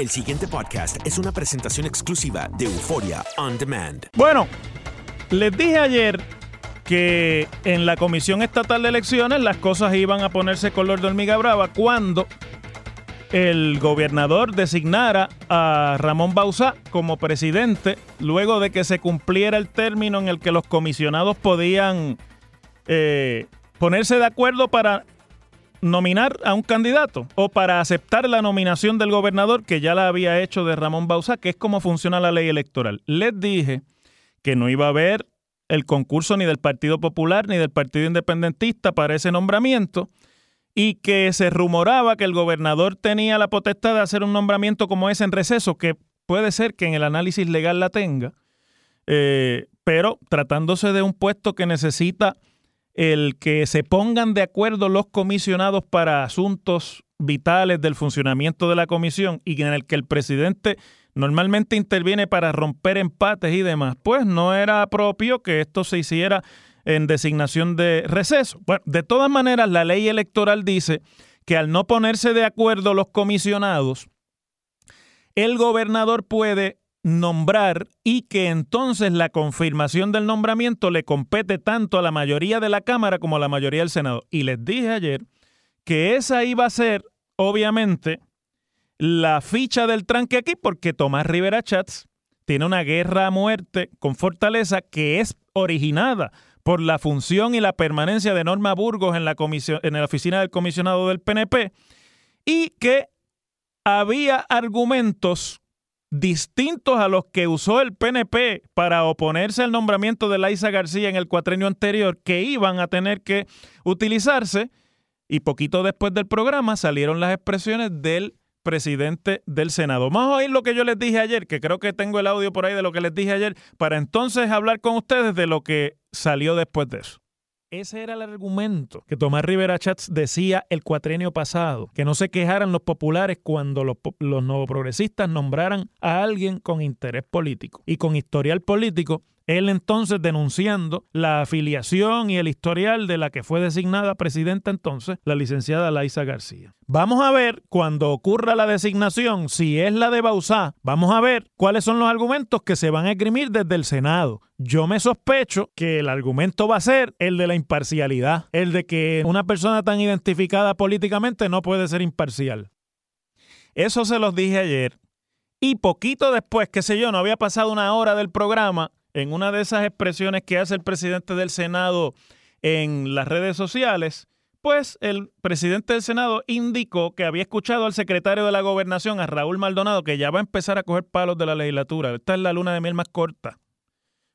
El siguiente podcast es una presentación exclusiva de Euforia On Demand. Bueno, les dije ayer que en la Comisión Estatal de Elecciones las cosas iban a ponerse color de hormiga brava cuando el gobernador designara a Ramón Bauzá como presidente luego de que se cumpliera el término en el que los comisionados podían eh, ponerse de acuerdo para nominar a un candidato o para aceptar la nominación del gobernador que ya la había hecho de Ramón Bauzá, que es como funciona la ley electoral. Les dije que no iba a haber el concurso ni del Partido Popular ni del Partido Independentista para ese nombramiento y que se rumoraba que el gobernador tenía la potestad de hacer un nombramiento como ese en receso, que puede ser que en el análisis legal la tenga, eh, pero tratándose de un puesto que necesita el que se pongan de acuerdo los comisionados para asuntos vitales del funcionamiento de la comisión y en el que el presidente normalmente interviene para romper empates y demás, pues no era propio que esto se hiciera en designación de receso. Bueno, de todas maneras, la ley electoral dice que al no ponerse de acuerdo los comisionados, el gobernador puede nombrar y que entonces la confirmación del nombramiento le compete tanto a la mayoría de la Cámara como a la mayoría del Senado. Y les dije ayer que esa iba a ser, obviamente, la ficha del tranque aquí, porque Tomás Rivera Chats tiene una guerra a muerte con Fortaleza que es originada por la función y la permanencia de Norma Burgos en la, comisión, en la oficina del comisionado del PNP y que había argumentos distintos a los que usó el PNP para oponerse al nombramiento de Laisa García en el cuatrenio anterior, que iban a tener que utilizarse. Y poquito después del programa salieron las expresiones del presidente del Senado. Vamos a oír lo que yo les dije ayer, que creo que tengo el audio por ahí de lo que les dije ayer, para entonces hablar con ustedes de lo que salió después de eso. Ese era el argumento que Tomás Rivera Chats decía el cuatrenio pasado, que no se quejaran los populares cuando los, los progresistas nombraran a alguien con interés político. Y con historial político él entonces denunciando la afiliación y el historial de la que fue designada presidenta entonces, la licenciada Laisa García. Vamos a ver cuando ocurra la designación, si es la de Bausá, vamos a ver cuáles son los argumentos que se van a esgrimir desde el Senado. Yo me sospecho que el argumento va a ser el de la imparcialidad, el de que una persona tan identificada políticamente no puede ser imparcial. Eso se los dije ayer. Y poquito después, qué sé yo, no había pasado una hora del programa, en una de esas expresiones que hace el presidente del Senado en las redes sociales, pues el presidente del Senado indicó que había escuchado al secretario de la Gobernación, a Raúl Maldonado, que ya va a empezar a coger palos de la legislatura. Esta es la luna de miel más corta.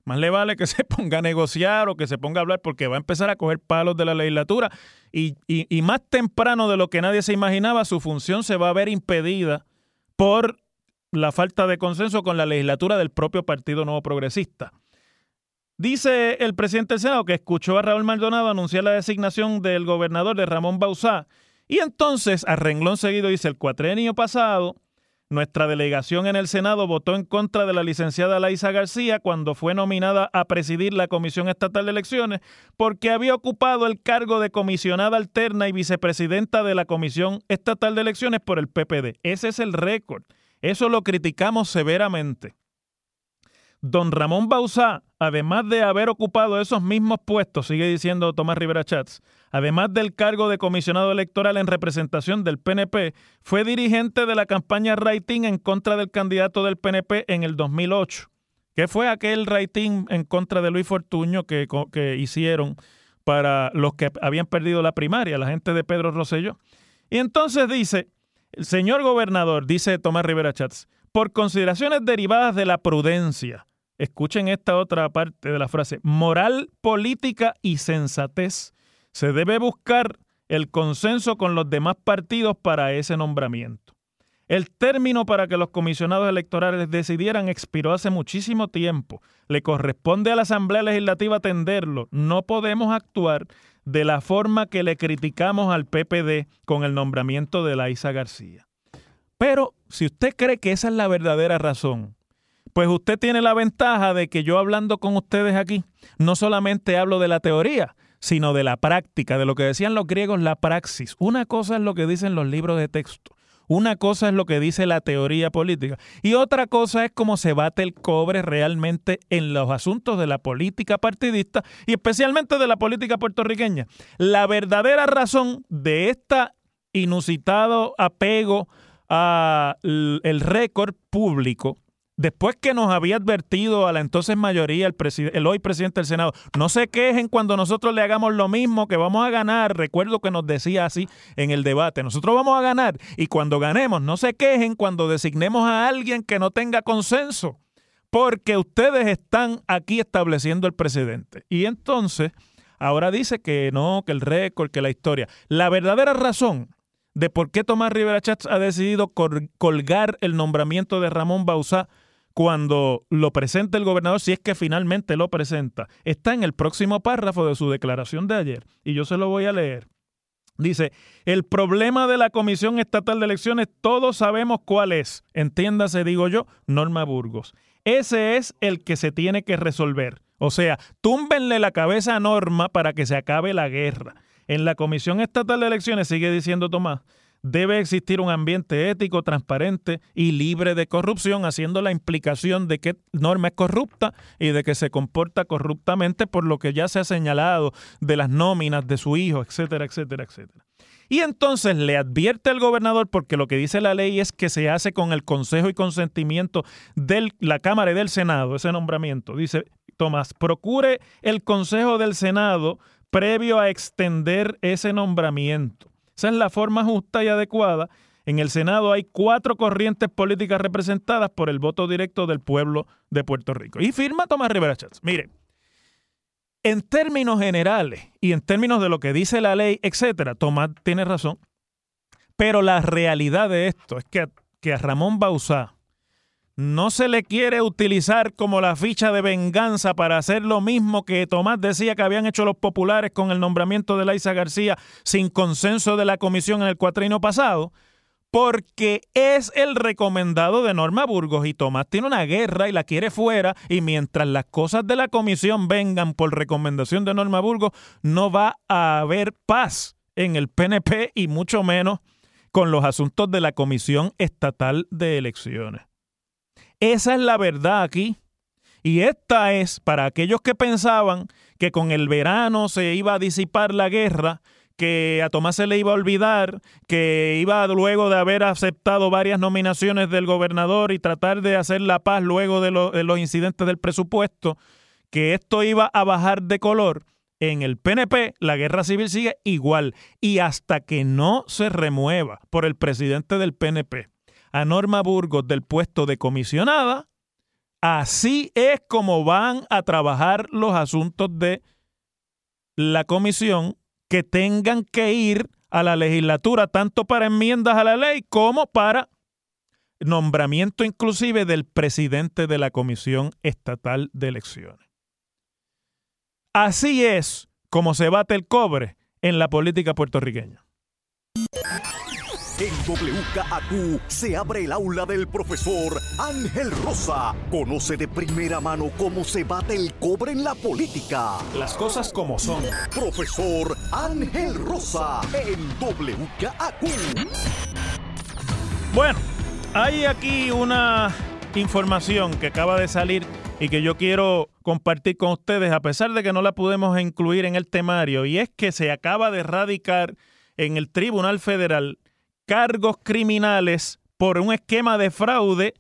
Más le vale que se ponga a negociar o que se ponga a hablar porque va a empezar a coger palos de la legislatura y, y más temprano de lo que nadie se imaginaba, su función se va a ver impedida por la falta de consenso con la legislatura del propio Partido Nuevo Progresista. Dice el presidente del Senado que escuchó a Raúl Maldonado anunciar la designación del gobernador de Ramón Bauzá y entonces, a renglón seguido, dice el cuatrenio pasado, nuestra delegación en el Senado votó en contra de la licenciada Laisa García cuando fue nominada a presidir la Comisión Estatal de Elecciones porque había ocupado el cargo de comisionada alterna y vicepresidenta de la Comisión Estatal de Elecciones por el PPD. Ese es el récord. Eso lo criticamos severamente. Don Ramón Bauzá, además de haber ocupado esos mismos puestos, sigue diciendo Tomás Rivera Chats, además del cargo de comisionado electoral en representación del PNP, fue dirigente de la campaña Rating en contra del candidato del PNP en el 2008. ¿Qué fue aquel Rating en contra de Luis Fortuño que, que hicieron para los que habían perdido la primaria, la gente de Pedro Rosselló? Y entonces dice, el señor gobernador, dice Tomás Rivera Chats, por consideraciones derivadas de la prudencia, escuchen esta otra parte de la frase, moral, política y sensatez, se debe buscar el consenso con los demás partidos para ese nombramiento. El término para que los comisionados electorales decidieran expiró hace muchísimo tiempo. Le corresponde a la Asamblea Legislativa atenderlo. No podemos actuar de la forma que le criticamos al PPD con el nombramiento de Laisa García. Pero si usted cree que esa es la verdadera razón, pues usted tiene la ventaja de que yo hablando con ustedes aquí, no solamente hablo de la teoría, sino de la práctica, de lo que decían los griegos, la praxis. Una cosa es lo que dicen los libros de texto. Una cosa es lo que dice la teoría política y otra cosa es cómo se bate el cobre realmente en los asuntos de la política partidista y especialmente de la política puertorriqueña. La verdadera razón de este inusitado apego al récord público después que nos había advertido a la entonces mayoría, el, el, hoy presidente del Senado, no se quejen cuando nosotros le hagamos lo mismo, que vamos a ganar. Recuerdo que nos decía así en el debate, nosotros vamos a ganar y cuando ganemos, no se quejen cuando designemos a alguien que no tenga consenso, porque ustedes están aquí estableciendo el presidente. Y entonces, ahora dice que no, que el récord, que la historia. La verdadera razón de por qué Tomás Rivera Chats ha decidido colgar el nombramiento de Ramón Bauzá cuando lo presenta el gobernador, si es que finalmente lo presenta, está en el próximo párrafo de su declaración de ayer. Y yo se lo voy a leer. Dice, el problema de la Comisión Estatal de Elecciones, todos sabemos cuál es. Entiéndase, digo yo, Norma Burgos. Ese es el que se tiene que resolver. O sea, túmbenle la cabeza a Norma para que se acabe la guerra. En la Comisión Estatal de Elecciones, sigue diciendo Tomás, debe existir un ambiente ético, transparente y libre de corrupción, haciendo la implicación de que norma es corrupta y de que se comporta corruptamente por lo que ya se ha señalado de las nóminas de su hijo, etcétera, etcétera, etcétera. Y entonces le advierte al gobernador, porque lo que dice la ley es que se hace con el consejo y consentimiento de la Cámara y del Senado, ese nombramiento. Dice Tomás, procure el consejo del Senado previo a extender ese nombramiento. Esa es la forma justa y adecuada. En el Senado hay cuatro corrientes políticas representadas por el voto directo del pueblo de Puerto Rico. Y firma Tomás Rivera Chávez. Mire, en términos generales y en términos de lo que dice la ley, etcétera, Tomás tiene razón. Pero la realidad de esto es que, que a Ramón Bauzá, no se le quiere utilizar como la ficha de venganza para hacer lo mismo que Tomás decía que habían hecho los populares con el nombramiento de Laisa García sin consenso de la comisión en el cuatrino pasado, porque es el recomendado de Norma Burgos y Tomás tiene una guerra y la quiere fuera y mientras las cosas de la comisión vengan por recomendación de Norma Burgos, no va a haber paz en el PNP y mucho menos con los asuntos de la Comisión Estatal de Elecciones. Esa es la verdad aquí. Y esta es para aquellos que pensaban que con el verano se iba a disipar la guerra, que a Tomás se le iba a olvidar, que iba luego de haber aceptado varias nominaciones del gobernador y tratar de hacer la paz luego de, de los incidentes del presupuesto, que esto iba a bajar de color. En el PNP la guerra civil sigue igual y hasta que no se remueva por el presidente del PNP a Norma Burgos del puesto de comisionada, así es como van a trabajar los asuntos de la comisión que tengan que ir a la legislatura, tanto para enmiendas a la ley como para nombramiento inclusive del presidente de la Comisión Estatal de Elecciones. Así es como se bate el cobre en la política puertorriqueña. En WKAQ se abre el aula del profesor Ángel Rosa. Conoce de primera mano cómo se bate el cobre en la política. Las cosas como son. Profesor Ángel Rosa en WKAQ. Bueno, hay aquí una información que acaba de salir y que yo quiero compartir con ustedes, a pesar de que no la pudimos incluir en el temario, y es que se acaba de erradicar en el Tribunal Federal cargos criminales por un esquema de fraude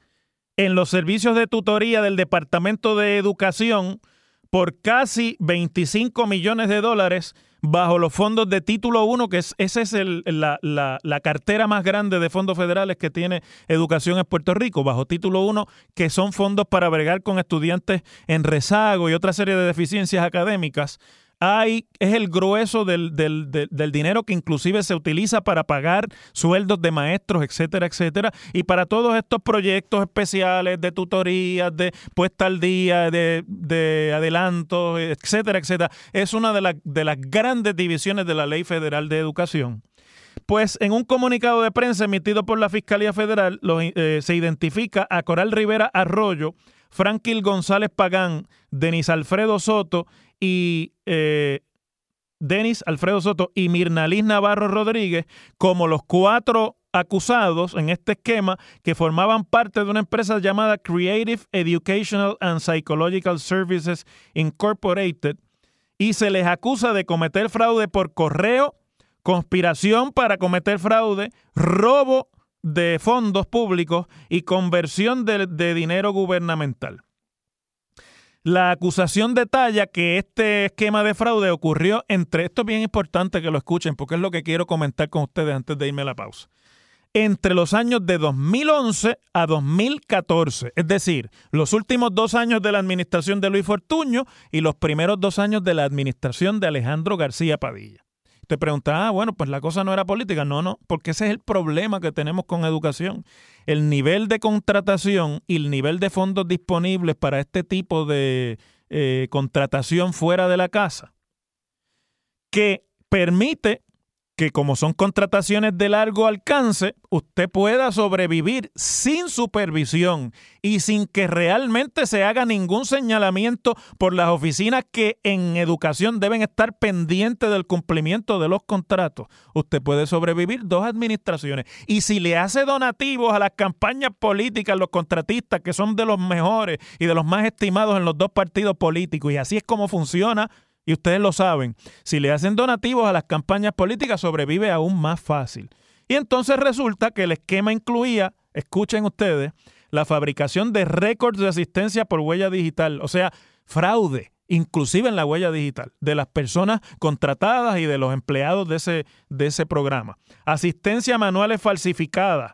en los servicios de tutoría del Departamento de Educación por casi 25 millones de dólares bajo los fondos de título 1, que es, esa es la, la, cartera más grande de fondos federales que tiene educación en Puerto Rico, bajo título 1, que son fondos para bregar con estudiantes en rezago y otra serie de deficiencias académicas hay, es el grueso del, dinero que inclusive se utiliza para pagar sueldos de maestros, etcétera, etcétera. Y para todos estos proyectos especiales de tutorías, de puesta al día, de, de adelantos, etcétera, etcétera, es una de, de las grandes divisiones de la Ley Federal de Educación. Pues en un comunicado de prensa emitido por la Fiscalía Federal eh, se identifica a Coral Rivera Arroyo, Franklin González Pagán, Denis Alfredo Soto y eh, Denis Alfredo Soto y Mirnalis Navarro Rodríguez como los cuatro acusados en este esquema que formaban parte de una empresa llamada Creative Educational and Psychological Services Incorporated y se les acusa de cometer fraude por correo, conspiración para cometer fraude, robo de fondos públicos y conversión de dinero gubernamental. La acusación detalla que este esquema de fraude ocurrió entre, esto es bien importante que lo escuchen porque es lo que quiero comentar con ustedes antes de irme a la pausa, entre los años de 2011 a 2014, es decir, los últimos dos años de la administración de Luis Fortuño y los primeros dos años de la administración de Alejandro García Padilla. Te pregunta, ah, bueno, pues la cosa no era política. No, no, porque ese es el problema que tenemos con educación. El nivel de contratación y el nivel de fondos disponibles para este tipo de eh, contratación fuera de la casa, que permite que como son contrataciones de largo alcance, usted pueda sobrevivir sin supervisión y sin que realmente se haga ningún señalamiento por las oficinas que en educación deben estar pendientes del cumplimiento de los contratos. Usted puede sobrevivir dos administraciones. Y si le hace donativos a las campañas políticas, los contratistas que son de los mejores y de los más estimados en los dos partidos políticos, y así es como funciona y ustedes lo saben, si le hacen donativos a las campañas políticas sobrevive aún más fácil. Y entonces resulta que el esquema incluía, escuchen ustedes, la fabricación de récords de asistencia por huella digital, o sea, fraude, inclusive en la huella digital, de las personas contratadas y de los empleados de ese, de ese programa. Asistencia manuales falsificadas.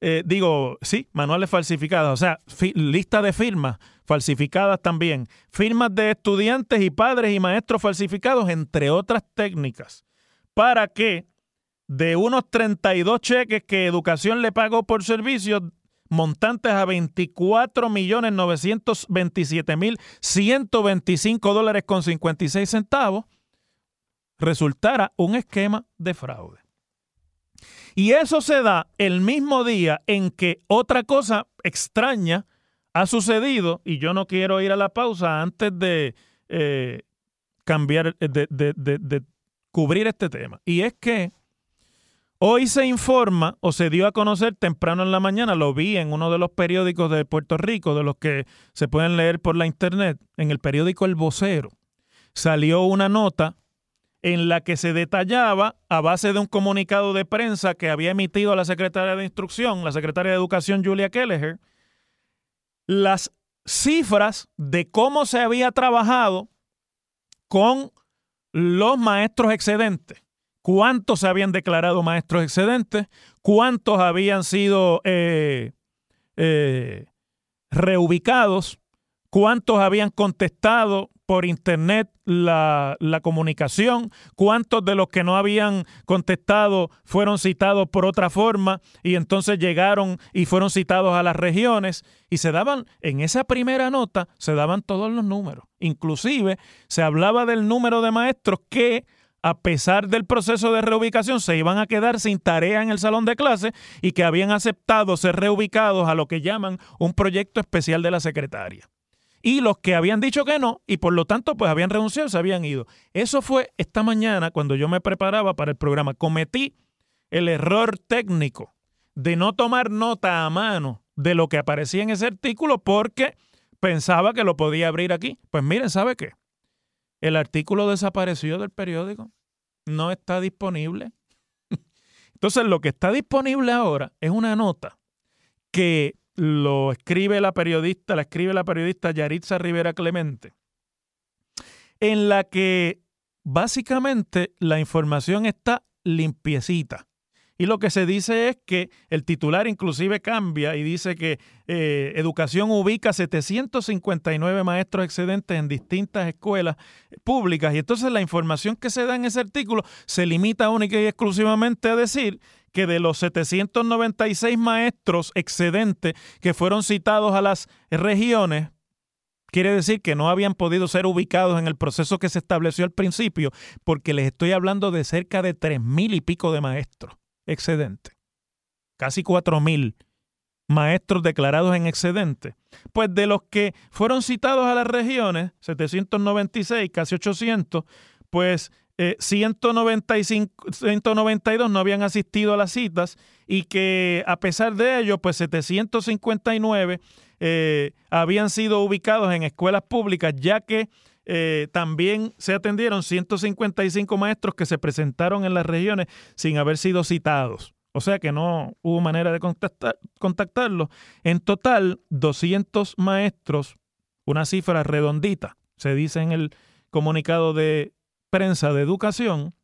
Eh, digo, sí, manuales falsificadas, o sea, lista de firmas falsificadas también, firmas de estudiantes y padres y maestros falsificados, entre otras técnicas, para que de unos 32 cheques que Educación le pagó por servicios, montantes a 24 millones 927 mil 125 dólares con 56 centavos, resultara un esquema de fraude. Y eso se da el mismo día en que otra cosa extraña ha sucedido y yo no quiero ir a la pausa antes de eh, cambiar, eh, de, de cubrir este tema. Y es que hoy se informa o se dio a conocer temprano en la mañana, lo vi en uno de los periódicos de Puerto Rico, de los que se pueden leer por la internet, en el periódico El Vocero, salió una nota en la que se detallaba, a base de un comunicado de prensa que había emitido la secretaria de Instrucción, la secretaria de Educación Julia Kelleher, las cifras de cómo se había trabajado con los maestros excedentes. Cuántos se habían declarado maestros excedentes, cuántos habían sido eh, eh, reubicados, cuántos habían contestado por internet la, comunicación, cuántos de los que no habían contestado fueron citados por otra forma y entonces llegaron y fueron citados a las regiones y se daban, en esa primera nota, se daban todos los números. Inclusive se hablaba del número de maestros que a pesar del proceso de reubicación, se iban a quedar sin tarea en el salón de clase y que habían aceptado ser reubicados a lo que llaman un proyecto especial de la secretaria y los que habían dicho que no y por lo tanto pues habían renunciado, se habían ido. Eso fue esta mañana cuando yo me preparaba para el programa. Cometí el error técnico de no tomar nota a mano de lo que aparecía en ese artículo porque pensaba que lo podía abrir aquí. Pues miren, ¿sabe qué? El artículo desapareció del periódico. No está disponible. Entonces, lo que está disponible ahora es una nota que lo escribe la periodista, la escribe la periodista Yaritza Rivera Clemente, en la que básicamente la información está limpiecita. Y lo que se dice es que el titular inclusive cambia y dice que eh, Educación ubica 759 maestros excedentes en distintas escuelas públicas. Y entonces la información que se da en ese artículo se limita única y exclusivamente a decir que de los 796 maestros excedentes que fueron citados a las regiones, quiere decir que no habían podido ser ubicados en el proceso que se estableció al principio, porque les estoy hablando de cerca de tres mil y pico de maestros excedente. Casi 4.000 maestros declarados en excedente. Pues de los que fueron citados a las regiones, 796, casi 800, pues 195, eh, 192 no habían asistido a las citas y que a pesar de ello, pues 759 eh, habían sido ubicados en escuelas públicas, ya que eh, también se atendieron 155 maestros que se presentaron en las regiones sin haber sido citados. O sea que no hubo manera de contactar, contactarlos. En total, 200 maestros, una cifra redondita, se dice en el comunicado de prensa de educación,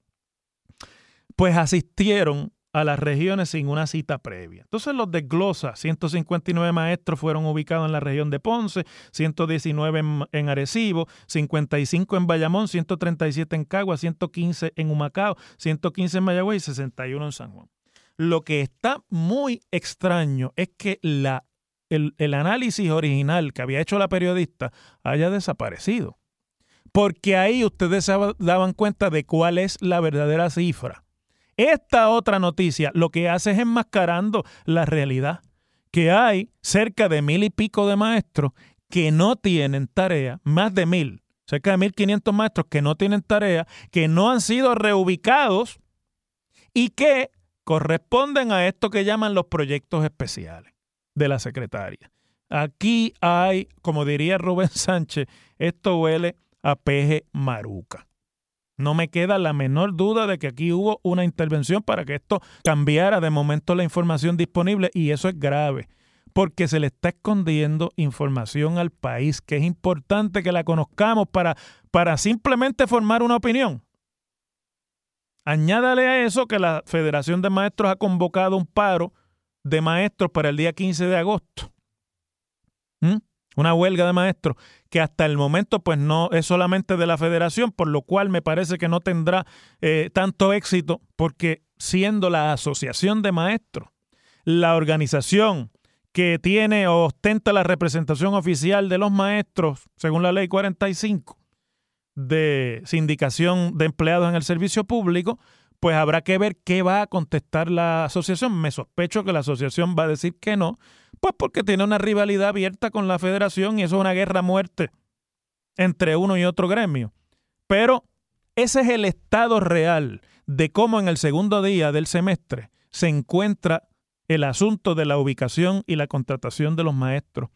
pues asistieron a las regiones sin una cita previa. Entonces los desglosa. 159 maestros fueron ubicados en la región de Ponce, 119 en, Arecibo, 55 en Bayamón, 137 en Cagua, 115 en Humacao, 115 en Mayagüez y 61 en San Juan. Lo que está muy extraño es que la, el, el análisis original que había hecho la periodista haya desaparecido. Porque ahí ustedes se daban cuenta de cuál es la verdadera cifra esta otra noticia lo que hace es enmascarando la realidad, que hay cerca de mil y pico de maestros que no tienen tarea, más de mil, cerca de mil quinientos maestros que no tienen tarea, que no han sido reubicados y que corresponden a esto que llaman los proyectos especiales de la secretaria. Aquí hay, como diría Rubén Sánchez, esto huele a peje maruca. No me queda la menor duda de que aquí hubo una intervención para que esto cambiara de momento la información disponible y eso es grave porque se le está escondiendo información al país que es importante que la conozcamos para, para simplemente formar una opinión. Añádale a eso que la Federación de Maestros ha convocado un paro de maestros para el día 15 de agosto. ¿Mm? Una huelga de maestros que hasta el momento pues no es solamente de la federación, por lo cual me parece que no tendrá eh, tanto éxito porque siendo la asociación de maestros, la organización que tiene o ostenta la representación oficial de los maestros, según la ley 45 de sindicación de empleados en el servicio público, pues habrá que ver qué va a contestar la asociación. Me sospecho que la asociación va a decir que no, pues porque tiene una rivalidad abierta con la federación y eso es una guerra a muerte entre uno y otro gremio. Pero ese es el estado real de cómo en el segundo día del semestre se encuentra el asunto de la ubicación y la contratación de los maestros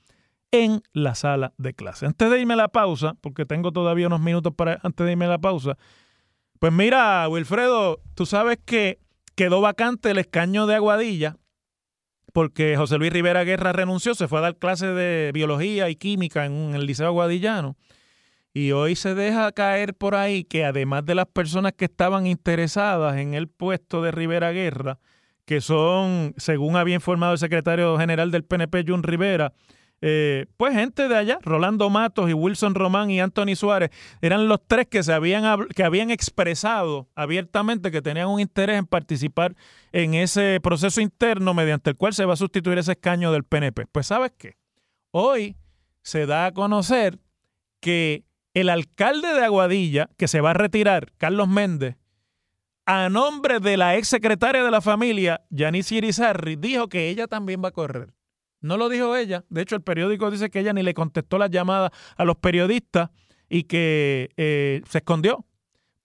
en la sala de clase. Antes de irme a la pausa, porque tengo todavía unos minutos para antes de irme a la pausa, pues mira, Wilfredo, tú sabes que quedó vacante el escaño de Aguadilla porque José Luis Rivera Guerra renunció, se fue a dar clases de biología y química en el Liceo Aguadillano. Y hoy se deja caer por ahí que además de las personas que estaban interesadas en el puesto de Rivera Guerra, que son, según había informado el secretario general del PNP, Jun Rivera, eh, pues gente de allá, Rolando Matos y Wilson Román y Anthony Suárez, eran los tres que, se habían, que habían expresado abiertamente que tenían un interés en participar en ese proceso interno mediante el cual se va a sustituir ese escaño del PNP. Pues sabes qué, hoy se da a conocer que el alcalde de Aguadilla, que se va a retirar, Carlos Méndez, a nombre de la ex secretaria de la familia, Janice Irizarri, dijo que ella también va a correr. No lo dijo ella. De hecho, el periódico dice que ella ni le contestó las llamadas a los periodistas y que eh, se escondió.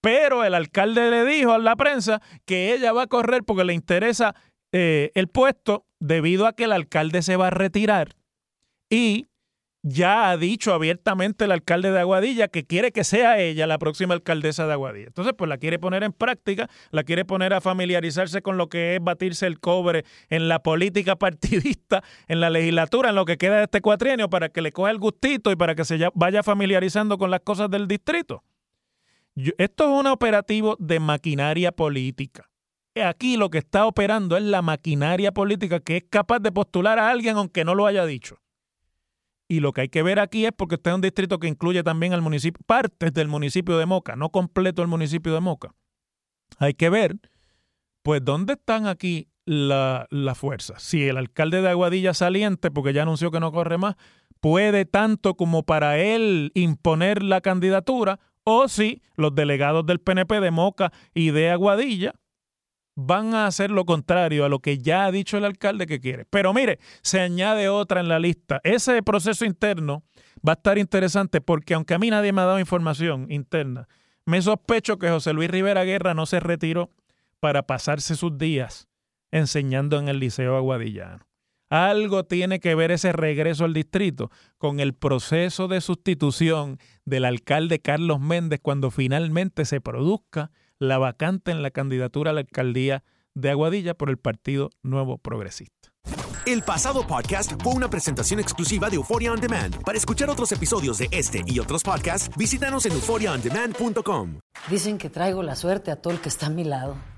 Pero el alcalde le dijo a la prensa que ella va a correr porque le interesa eh, el puesto debido a que el alcalde se va a retirar y ya ha dicho abiertamente el alcalde de Aguadilla que quiere que sea ella la próxima alcaldesa de Aguadilla. Entonces, pues la quiere poner en práctica, la quiere poner a familiarizarse con lo que es batirse el cobre en la política partidista, en la legislatura, en lo que queda de este cuatrienio, para que le coja el gustito y para que se vaya familiarizando con las cosas del distrito. esto es un operativo de maquinaria política. Aquí lo que está operando es la maquinaria política que es capaz de postular a alguien aunque no lo haya dicho. Y lo que hay que ver aquí es porque este es un distrito que incluye también al municipio, partes del municipio de Moca, no completo el municipio de Moca. Hay que ver, pues, dónde están aquí las la fuerzas. Si el alcalde de Aguadilla saliente, porque ya anunció que no corre más, puede tanto como para él imponer la candidatura, o si los delegados del PNP de Moca y de Aguadilla van a hacer lo contrario a lo que ya ha dicho el alcalde que quiere. Pero mire, se añade otra en la lista. Ese proceso interno va a estar interesante porque aunque a mí nadie me ha dado información interna, me sospecho que José Luis Rivera Guerra no se retiró para pasarse sus días enseñando en el Liceo Aguadillano. Algo tiene que ver ese regreso al distrito con el proceso de sustitución del alcalde Carlos Méndez cuando finalmente se produzca la vacante en la candidatura a la alcaldía de Aguadilla por el Partido Nuevo Progresista. El pasado podcast fue una presentación exclusiva de Euphoria On Demand. Para escuchar otros episodios de este y otros podcasts, visítanos en euphoriaondemand.com. Dicen que traigo la suerte a todo el que está a mi lado.